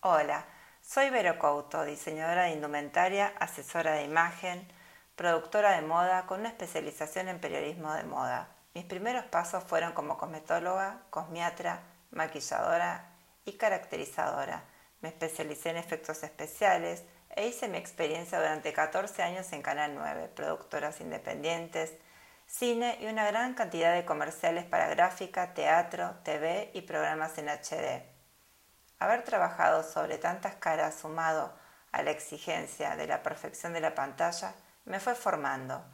Hola, soy Vero Couto, diseñadora de indumentaria, asesora de imagen, productora de moda con una especialización en periodismo de moda. Mis primeros pasos fueron como cosmetóloga, cosmiatra, maquilladora y caracterizadora. Me especialicé en efectos especiales e hice mi experiencia durante 14 años en Canal 9, productoras independientes, cine y una gran cantidad de comerciales para gráfica, teatro, TV y programas en HD. Haber trabajado sobre tantas caras sumado a la exigencia de la perfección de la pantalla me fue formando.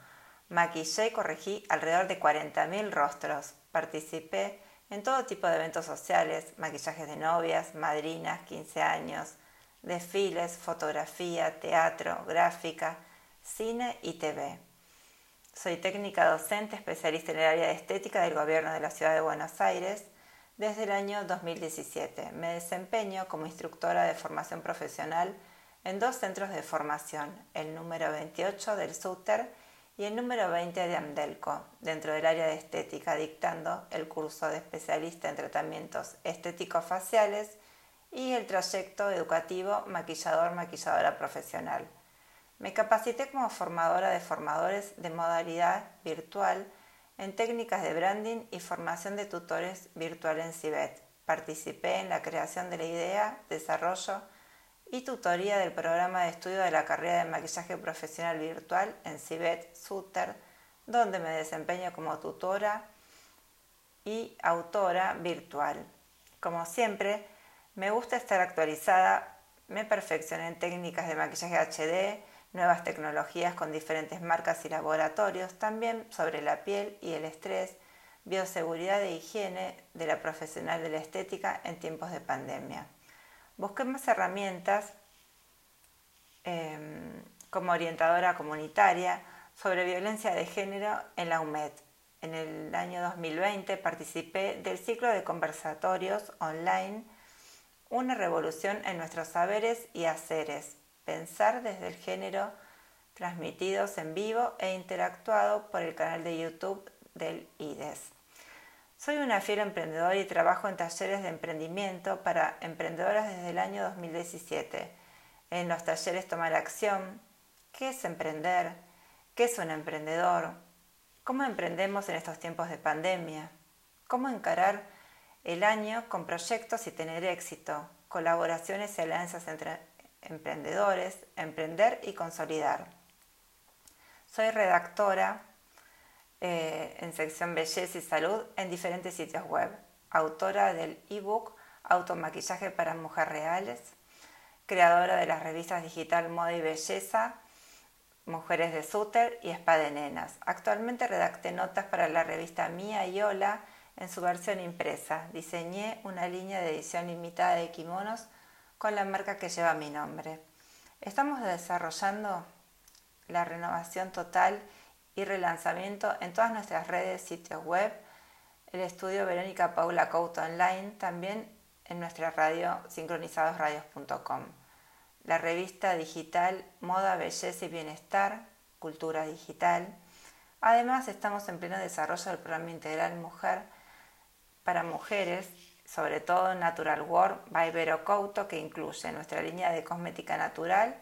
Maquillé y corregí alrededor de 40.000 rostros. Participé en todo tipo de eventos sociales, maquillajes de novias, madrinas, 15 años, desfiles, fotografía, teatro, gráfica, cine y TV. Soy técnica docente especialista en el área de estética del Gobierno de la Ciudad de Buenos Aires desde el año 2017. Me desempeño como instructora de formación profesional en dos centros de formación, el número 28 del SUTER y el número 20 de Amdelco, dentro del área de estética, dictando el curso de especialista en tratamientos estéticos faciales y el trayecto educativo maquillador-maquilladora profesional. Me capacité como formadora de formadores de modalidad virtual en técnicas de branding y formación de tutores virtual en CIBET. Participé en la creación de la idea, desarrollo y tutoría del programa de estudio de la carrera de maquillaje profesional virtual en CIBET Suter, donde me desempeño como tutora y autora virtual. Como siempre, me gusta estar actualizada, me perfeccioné en técnicas de maquillaje HD, nuevas tecnologías con diferentes marcas y laboratorios, también sobre la piel y el estrés, bioseguridad e higiene de la profesional de la estética en tiempos de pandemia. Busqué más herramientas em, como orientadora comunitaria sobre violencia de género en la UMED. En el año 2020 participé del ciclo de conversatorios online Una revolución en nuestros saberes y haceres, Pensar desde el género, transmitidos en vivo e interactuado por el canal de YouTube del IDES. Soy una fiel emprendedora y trabajo en talleres de emprendimiento para emprendedoras desde el año 2017. En los talleres Tomar Acción, ¿qué es emprender? ¿Qué es un emprendedor? ¿Cómo emprendemos en estos tiempos de pandemia? ¿Cómo encarar el año con proyectos y tener éxito? Colaboraciones y alianzas entre emprendedores, emprender y consolidar. Soy redactora eh, en sección belleza y salud en diferentes sitios web, autora del ebook Automaquillaje para Mujeres Reales, creadora de las revistas digital Moda y Belleza, Mujeres de Suter y Spa de Nenas. Actualmente redacté notas para la revista Mía y Hola en su versión impresa. Diseñé una línea de edición limitada de kimonos con la marca que lleva mi nombre. Estamos desarrollando la renovación total y relanzamiento en todas nuestras redes, sitios web, el estudio Verónica Paula Couto Online, también en nuestra radio sincronizadosradios.com, la revista digital Moda, Belleza y Bienestar, Cultura Digital. Además, estamos en pleno desarrollo del programa integral Mujer para Mujeres sobre todo Natural World by Vero Couto, que incluye nuestra línea de cosmética natural,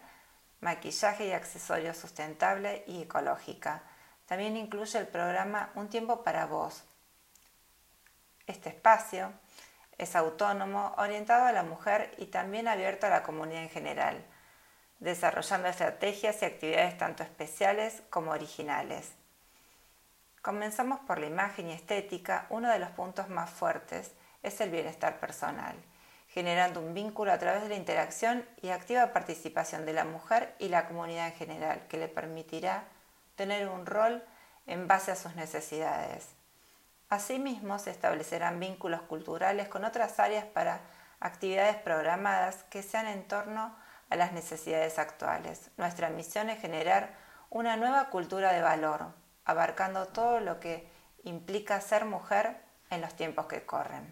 maquillaje y accesorios sustentable y ecológica. También incluye el programa Un tiempo para vos. Este espacio es autónomo, orientado a la mujer y también abierto a la comunidad en general, desarrollando estrategias y actividades tanto especiales como originales. Comenzamos por la imagen y estética, uno de los puntos más fuertes es el bienestar personal, generando un vínculo a través de la interacción y activa participación de la mujer y la comunidad en general, que le permitirá tener un rol en base a sus necesidades. Asimismo, se establecerán vínculos culturales con otras áreas para actividades programadas que sean en torno a las necesidades actuales. Nuestra misión es generar una nueva cultura de valor, abarcando todo lo que implica ser mujer en los tiempos que corren.